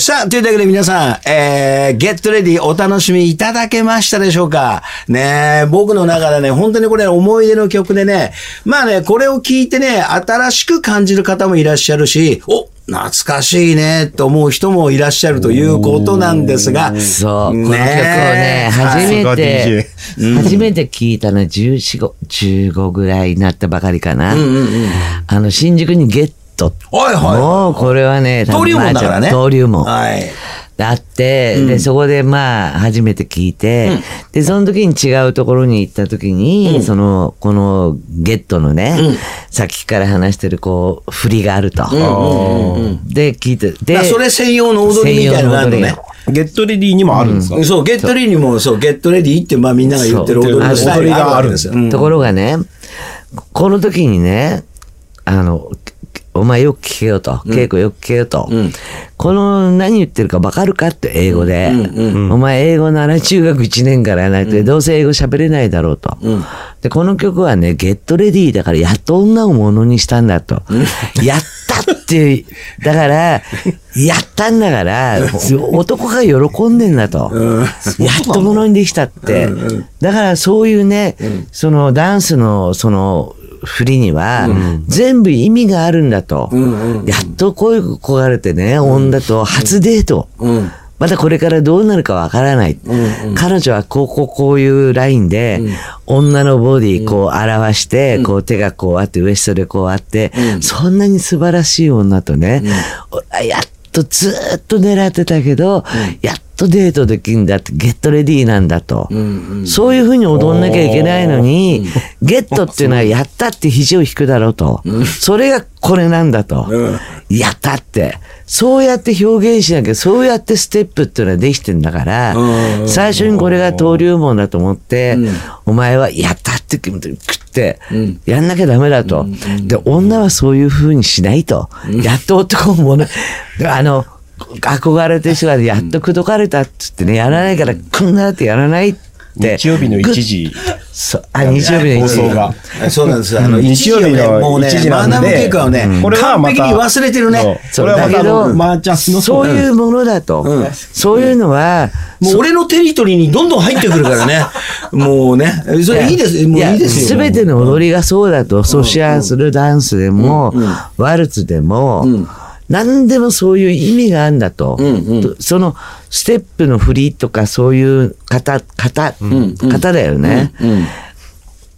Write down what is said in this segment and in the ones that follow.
さあ、というわけで皆さん、えー、ゲットレディお楽しみいただけましたでしょうか？ね僕の中でね、本当にこれ思い出の曲でね、まあね、これを聞いてね、新しく感じる方もいらっしゃるし、お懐かしいねと思う人もいらっしゃるということなんですが。そう、この曲をね、初めて、初めて聞いたのは14、15ぐらいになったばかりかな。あの、新宿にゲット。はいはい。もう、これはね、登竜門だからね。登竜門。はい。あって、うん、で、そこでまあ、初めて聞いて、うん、で、その時に違うところに行った時に、うん、その、このゲットのね、さっきから話してるこう、振りがあると。で、聞いて、で、それ専用の踊りみたいなのがあるのね。ゲットレディにもあるんですか、そう、ゲットレディにも、そう、ゲットレディってまあみんなが言ってる踊りのスタイルがあるんですよ。ところがね、この時にね、あの、お前よく聞けよと、稽古よく聞けよと、うん、この何言ってるか分かるかって英語で、お前英語なら中学1年からやらないと、どうせ英語喋れないだろうと、でこの曲はねゲットレディーだからやっと女をものにしたんだと、やったってだからやったんだから男が喜んでんだと、やっとものにできたって、だからそういうね、そのダンスのその振りには、全部意味があるんだと。やっと恋焦がれてね、女と初デート。またこれからどうなるかわからない。彼女はこうこうこういうラインで、女のボディこう表して、こう手がこうあって、ウエストでこうあって、そんなに素晴らしい女とね、やっとずっと狙ってたけど、やっとデートできるんだって、ゲットレディーなんだと。そういうふうに踊んなきゃいけないのに、ゲットっていうのはやったって肘を引くだろうと。それがこれなんだと。やったって。そうやって表現しなきゃ、そうやってステップっていうのはできてんだから、最初にこれが登竜門だと思って、お前はやったって食って、やんなきゃダメだと。で、女はそういうふうにしないと。やっと男もね、あの、憧れて人がやっと口説かれたっつってね、やらないから、こんなってやらないって。日曜日の1時。そう、あ、日曜日の1時。が。そうなんです。あの、日曜日のもうね、マナム結果をね、これは完璧に忘れてるね。それはだけど、そういうものだと。そういうのは、もう俺のテリトリーにどんどん入ってくるからね。もうね。それいいです。もういいですよ。すべての踊りがそうだと。ソシアするダンスでも、ワルツでも、何でもそういう意味があるんだと。うんうん、そのステップの振りとかそういう型、型、型だよね、うんうん。っ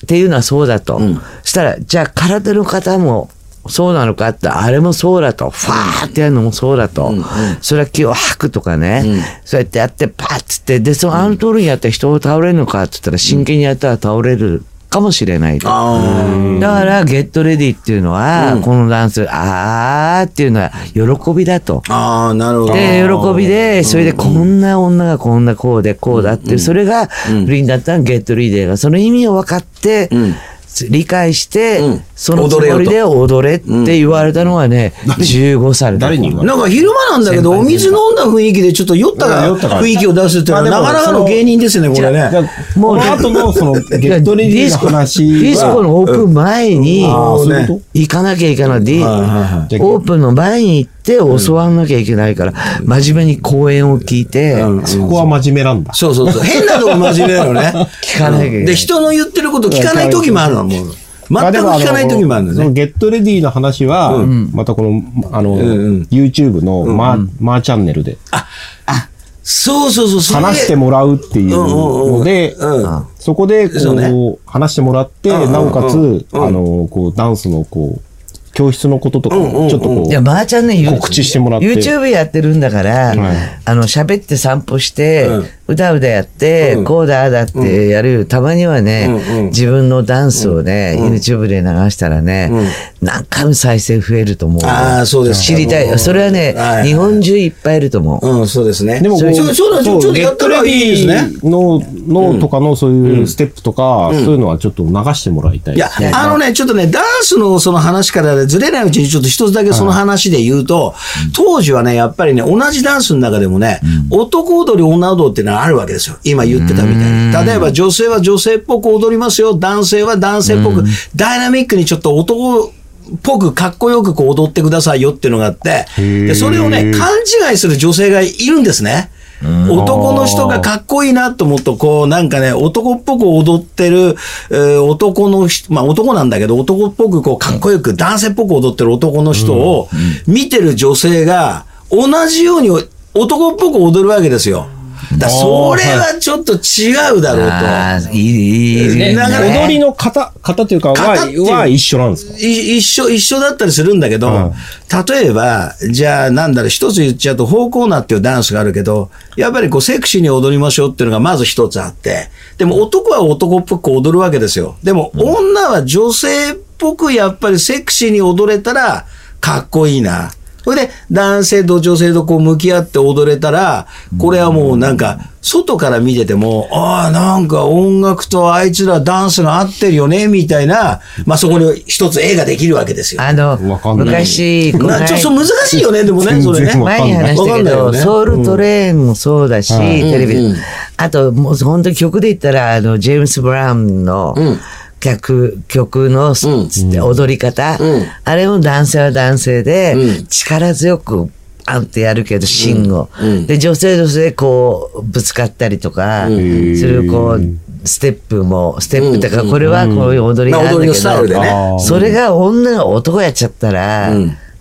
ていうのはそうだと。うん、したら、じゃあ体の型もそうなのかって、あれもそうだと。ファーってやるのもそうだと。うんうん、それは気を吐くとかね。うん、そうやってやって、パッつって、で、そのあの通りにやって人を倒れるのかって言ったら、真剣にやったら倒れるかもしれないと。だから、ゲットレディっていうのは、うん、このダンス、あーっていうのは喜びだと。ああ、なるほど。で、喜びで、それでこんな女がこんなこうでこうだっていう、それが、不倫だったらゲットリーデーが、その意味を分かって、うん理解して、うん、そのつもりで踊れって言われたのはね、うん、15歳誰になんか昼間なんだけど、お水飲んだ雰囲気でちょっと酔った雰囲気を出すっていうのは、なかなかの芸人ですね、これね。もう、この後のその、ゲットレディーの話ディスコのオープン前に、行かなきゃいけない。オープンの前に行って、って教わんなきゃいけないから、真面目に講演を聞いて、そこは真面目なんだ。そうそうそう。変なとこ真面目なのね。聞かなきゃいけない。で、人の言ってること聞かない時もあるの、もう。全く聞かない時もあるのね。そのゲットレディの話は、またこの、あの、YouTube のマー、マーチャンネルで。あ、あ、そうそうそう、話してもらうっていうので、そこで、こう、話してもらって、なおかつ、あの、こう、ダンスの、こう、教室のこととかもちょっとこう、いや、まーちゃんね、告知してもらって。YouTube やってるんだから、あの、喋って散歩して、うだうだやって、こうだあだってやる、たまにはね、自分のダンスをね、YouTube で流したらね、何回も再生増えると思う。ああ、そうです知りたい。それはね、日本中いっぱいいると思う。うん、そうですね。でも、そうそうだ、ちょっとやったらいいですね。の、のとかのそういうステップとか、そういうのはちょっと流してもらいたい。いや、あのね、ちょっとね、ダンスのその話からずれないうちにちょっと一つだけその話で言うと、当時はね、やっぱりね、同じダンスの中でもね、男踊り、女踊りっていうのはあるわけですよ。今言ってたみたいに。例えば女性は女性っぽく踊りますよ。男性は男性っぽく、ダイナミックにちょっと男ぽくかっこよくこう踊ってくださいよっていうのがあって、でそれをね、勘違いする女性がいるんですね。男の人がかっこいいなと思うと、こう、なんかね、男っぽく踊ってる、えー男の人、まあ男なんだけど、男っぽくこう、かっこよく、男性っぽく踊ってる男の人を見てる女性が、同じように男っぽく踊るわけですよ。だそれはちょっと違うだろうと。ああ、いい、いい。ねだからね踊りの型、型というかは、型っていうは一緒なんですか？い一緒、一緒だったりするんだけど、うん例えば、じゃあなんだろう、一つ言っちゃうと、フォーコーナーっていうダンスがあるけど、やっぱりこうセクシーに踊りましょうっていうのがまず一つあって、でも男は男っぽく踊るわけですよ。でも女は女性っぽくやっぱりセクシーに踊れたらかっこいいな。それで男性と女性とこう向き合って踊れたら、これはもうなんか、外から見てても、ああ、なんか音楽とあいつらダンスが合ってるよね、みたいな、まあそこに一つ絵ができるわけですよ。あの昔、なちょっと難しいよね、でもね、それね。前に話したけど、ね。ソウルトレーンもそうだし、テレビ。で、あと、もう本当に曲で言ったら、あの、ジェームス・ブラウンの曲、曲の、踊り方、あれも男性は男性で、力強く、あんってやるけど、芯を。で、女性女性でこう、ぶつかったりとか、する、こう、ステップも、ステップとか、これはこういう踊りがあるんだけど、それが女が男やっちゃったら、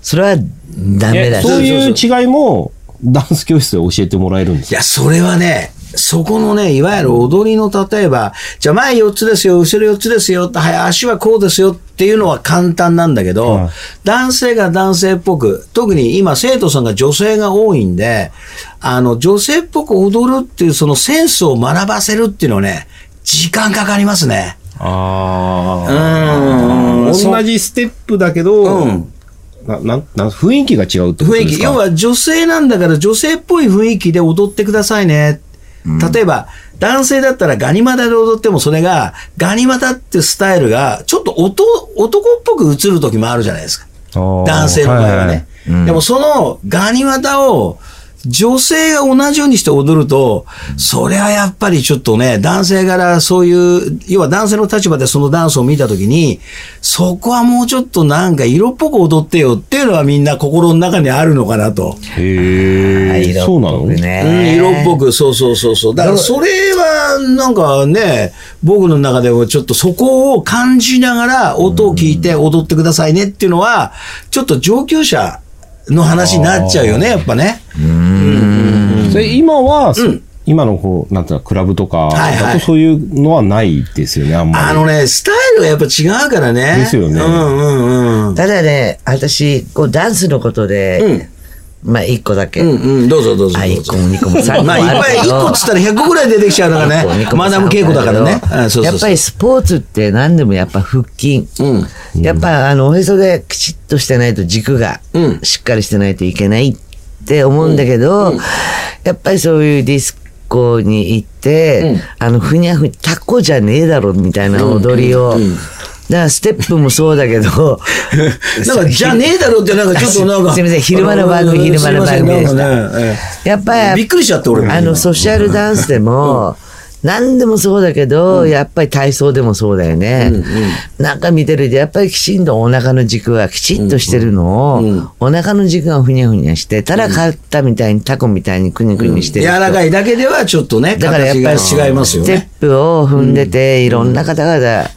それはダメだし。えそういう違いも、ダンス教室で教えてもらえるんですか？いや、それはね、そこのね、いわゆる踊りの例えば、じゃあ前4つですよ、後ろ4つですよ、はい、足はこうですよっていうのは簡単なんだけど、はい。男性が男性っぽく、特に今生徒さんが女性が多いんで、あの、女性っぽく踊るっていうそのセンスを学ばせるっていうのはね、時間かかりますね。あうん。同じステップだけど、うん。ななんなん雰囲気が違うってこと雰囲気、ですか要は女性なんだから女性っぽい雰囲気で踊ってくださいね。例えば、男性だったらガニ股で踊ってもそれが、ガニ股ってスタイルが、ちょっと男男っぽく映る時もあるじゃないですか。男性の場合はね。いいでもそのガニ股を女性が同じようにして踊ると、それはやっぱりちょっとね、男性からそういう、要は男性の立場でそのダンスを見たときに、そこはもうちょっとなんか色っぽく踊ってよっていうのはみんな心の中にあるのかなと。へえ、色っそうなの？ぽくうん、ね。色っぽく、そうそうそうそう。だからそれはなんかね、僕の中でもちょっとそこを感じながら音を聞いて踊ってくださいねっていうのは、ちょっと上級者の話になっちゃうよね、やっぱね。それ今は、今のこう、なんていうの、クラブとかはいそういうのはないですよね、あんまり。あのね、スタイルがやっぱ違うからね。ですよねうんうんうん。ただね、私、こう、ダンスのことで、まあ、一個だけ。うんうん、どうぞどうぞあ、一個。も二個も三個もまあ、いっぱい。一個っつったら100個ぐらい出てきちゃうからねマダム稽古だからね。やっぱりスポーツって何でもやっぱ腹筋。うん。やっぱあの、おへそできちっとしてないと軸がうんしっかりしてないといけないって思うんだけど、やっぱりそういうディスコに行って、あの、ふにゃふに、タコじゃねえだろみたいな踊りを、だからステップもそうだけど、なんか、じゃねえだろって、なんかちょっとなんか。すいません昼間の番組あ昼間の番組でしたやっぱり、えびっくりしちゃって、俺も。あの、ソシャルダンスでも、何でもそうだけど、やっぱり体操でもそうだよね。なんか見てると、やっぱりきちんとお腹の軸がきちっとしてるのを、お腹の軸がふにゃふにゃして、ただ肩みたいにタコみたいにくにくにしてる人。柔らかいだけではちょっとね、だからやっぱり違いますよステッね。プを踏んでて、いろんな方々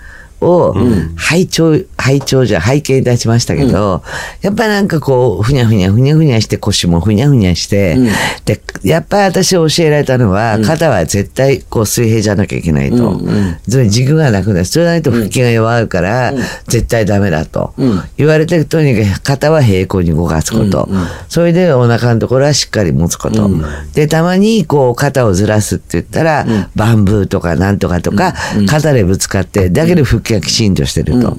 を、拝聴、拝聴じゃ、拝見いたしましたけど、やっぱりなんかこう、ふにゃふにゃ、ふにゃふにゃして、腰もふにゃふにゃして、で、やっぱり私教えられたのは、肩は絶対こう水平じゃなきゃいけないと。つまり軸がなくなる。それないと腹筋が弱るから、絶対ダメだと。言われてとにかく肩は平行に動かすこと。それでお腹のところはしっかり持つこと。で、たまにこう肩をずらすって言ったら、バンブーとかなんとかとか、肩でぶつかって、だけど腹筋がきちんとしてると。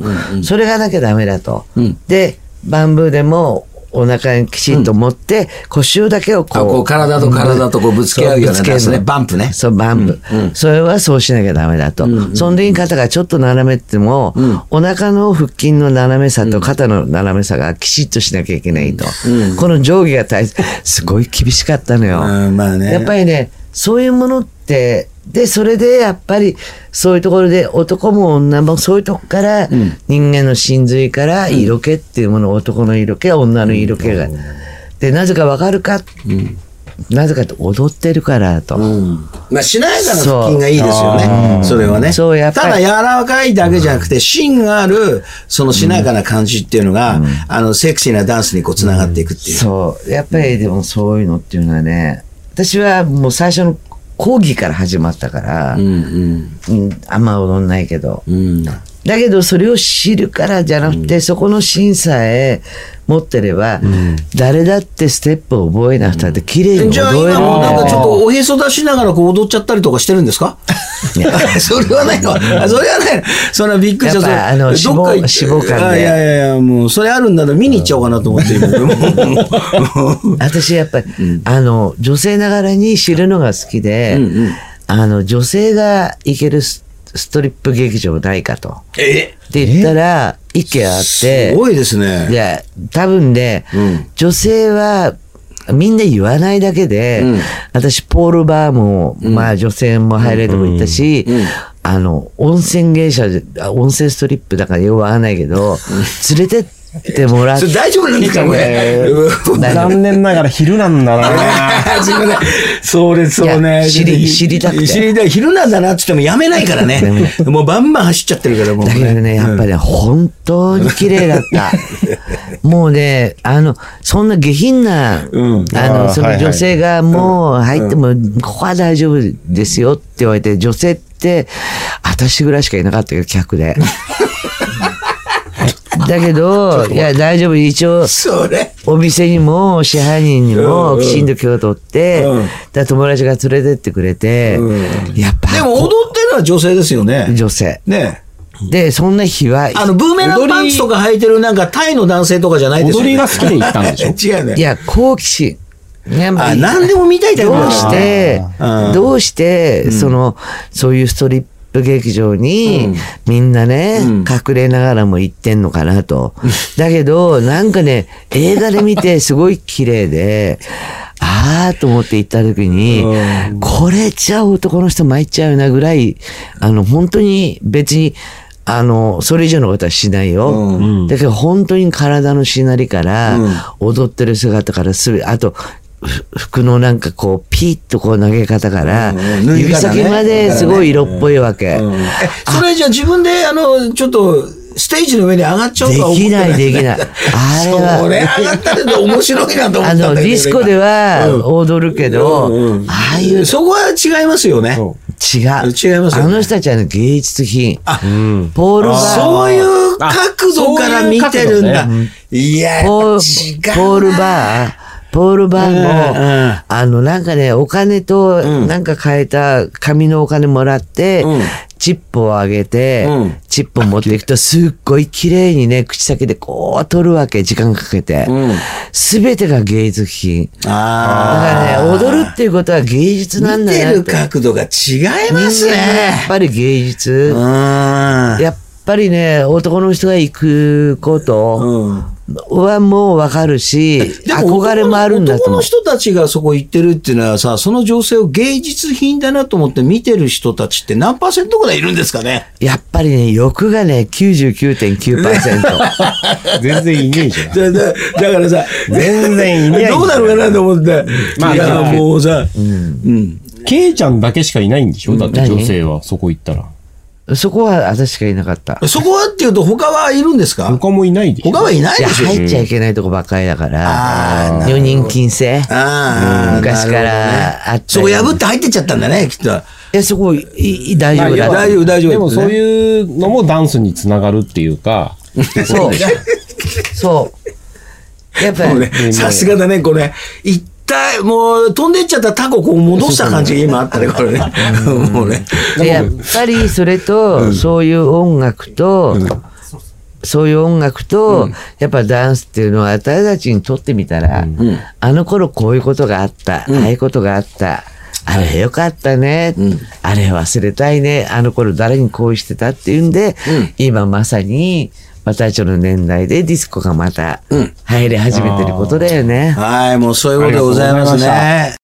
それがなきゃダメだと。で、バンブーでも、お腹にきちんと持って、腰をだけをこう。あこう体と体とこうぶつけ合うようなそぶつけやつねバンプねそう、バンプ。それはそうしなきゃダメだと。その時に肩がちょっと斜めっても、お腹の腹筋の斜めさと肩の斜めさがきちっとしなきゃいけないと。この上下が大切。すごい厳しかったのよ。うんまあねやっぱりね、そういうものって、で、それでやっぱりそういうところで男も女もそういうとこから人間の真髄から色気っていうもの、男の色気、女の色気が。で、なぜかわかるか、なぜかって踊ってるからと。まあ、しなやかな腹筋がいいですよね。それはね。そうやただ柔らかいだけじゃなくて、芯がある、そのしなやかな感じっていうのが、あの、セクシーなダンスにこう、繋がっていくっていう。そう。やっぱりでもそういうのっていうのはね、私はもう最初の講義から始まったから、うんうんあんま踊んないけど。うん。うん。だけどそれを知るからじゃなくて、そこの審査へ持ってれば、誰だってステップを覚えなくたって綺麗に踊じゃあれるんだよ今もなんかちょっとおへそ出しながらこう踊っちゃったりとかしてるんですか？それはないの。あそれはないの。それはびっくりした。やっぱあの脂肪肝で。あいやいやいや、もうそれあるんだら見に行っちゃおうかなと思って今。私やっぱり、あの、女性ながらに知るのが好きで、あの、女性が行けるスストリップ劇場ないかと。え？って言ったら、一軒あって、すごいですね。いや、多分ね、うん。女性は、みんな言わないだけで、うん。私、ポールバーも、まあ女性も入れるとこ行ったし、あの、温泉芸者温泉ストリップだからよくわかんないけど、連れてってもらっそれ大丈夫なんですかこれ。うん 残念ながら昼なんだな。すいません。それ、そういね。や知り知りたくて知りたい。昼なんだなって言ってもやめないからね。もうバンバン走っちゃってるから、もうだけどね、やっぱりね、本当に綺麗だった。もうね、あの、そんな下品な、うんあの、その女性がもう入っても、ここは大丈夫ですよって言われて、女性って、私ぐらいしかいなかったけど、客で。だけど、いや、大丈夫、一応、それ。お店にも支配人にもきちんと許可取って、うんだ友達が連れてってくれて、うんやっぱ、でも踊ってるのは女性ですよね。女性。ねで、そんな日は、あの、ブーメランパンツとか履いてるなんかタイの男性とかじゃないですよ、ね。踊りが好きで行ったんでしょ違うね。いや、好奇心。やっぱあ、り何でも見たいタイプどうしてう、んどうして、その、そういうストリップ劇場に、みんなね、うん。隠れながらも行ってんのかなと。だけど、なんかね、映画で見て すごい綺麗で、あーと思って行った時に、これじゃあ男の人参っちゃうなぐらい、あの、本当に別に、あの、それ以上のことはしないよ。うん。だけど本当に体のしなりから、踊ってる姿からすべあと、ふ服のなんかこう、ピーッとこう投げ方から、指先まですごい色っぽいわけ。それじゃあ自分で、あの、ちょっと、ステージの上に上がっちゃうとは思ってできないできないあれはそれ上がったら面白いなと思ったんだけど。あの、ディスコでは踊るけど、ああいうそこは違いますよね。そ違う。違いますあの人たちはね芸術品。あ、ポールバーそういう角度から見てるんだ。いや、ポールバー、ポールバーも、うんうんあの、なんかね、お金と、うんなんか変えた紙のお金もらって、うんチップをあげて、うんチップを持っていくと、すっごい綺麗にね、口先でこう取るわけ、時間かけてうん。すべ、てが芸術品。だあからね、踊るっていうことは芸術なんだなって。角度が違います人間はやっね。ぱり芸術。うん。やっぱりね、男の人が行くこと、うんはもうわかるし、でも憧れもあるんだと男の思う。人たちがそこ行ってるっていうのはさ、その女性を芸術品だなと思って見てる人たちって何パーセントぐらいいるんですかね？やっぱりね、欲がね、99.9%。全然いねえじゃん。だだだからさ、全然いないどうなるかなと思って。まあいや、まあもうさ、うん。ケイちゃんだけしかいないんでしょ？だって女性は、そこ行ったら。そこは私しかいなかった。そこはっていうと他はいるんですか？他もいないでしょ他はいないでしょ入っちゃいけないとこばっかりだから、なるほど女人禁制。ああ、昔からあったそこ破って入ってっちゃったんだね、きっと。いや、そこ、いい大丈夫だまあ大丈夫大丈夫でもそういうのもダンスにつながるっていうか、そう。そう。やっぱり、さすがだね、これ。一体、もう飛んでっちゃったタコこう戻した感じが今あったね、これね。もうね。でやっぱりそれと、そういう音楽と、そういう音楽と、やっぱダンスっていうのは私たちにとってみたら、あの頃こういうことがあった、ああいうことがあった。あれよかったね、あれ忘れたいね。あの頃誰に恋してたっていうんで、今まさに私たちの年代でディスコがまた入り始めてることだよね。はい、もうそういうことでございますね。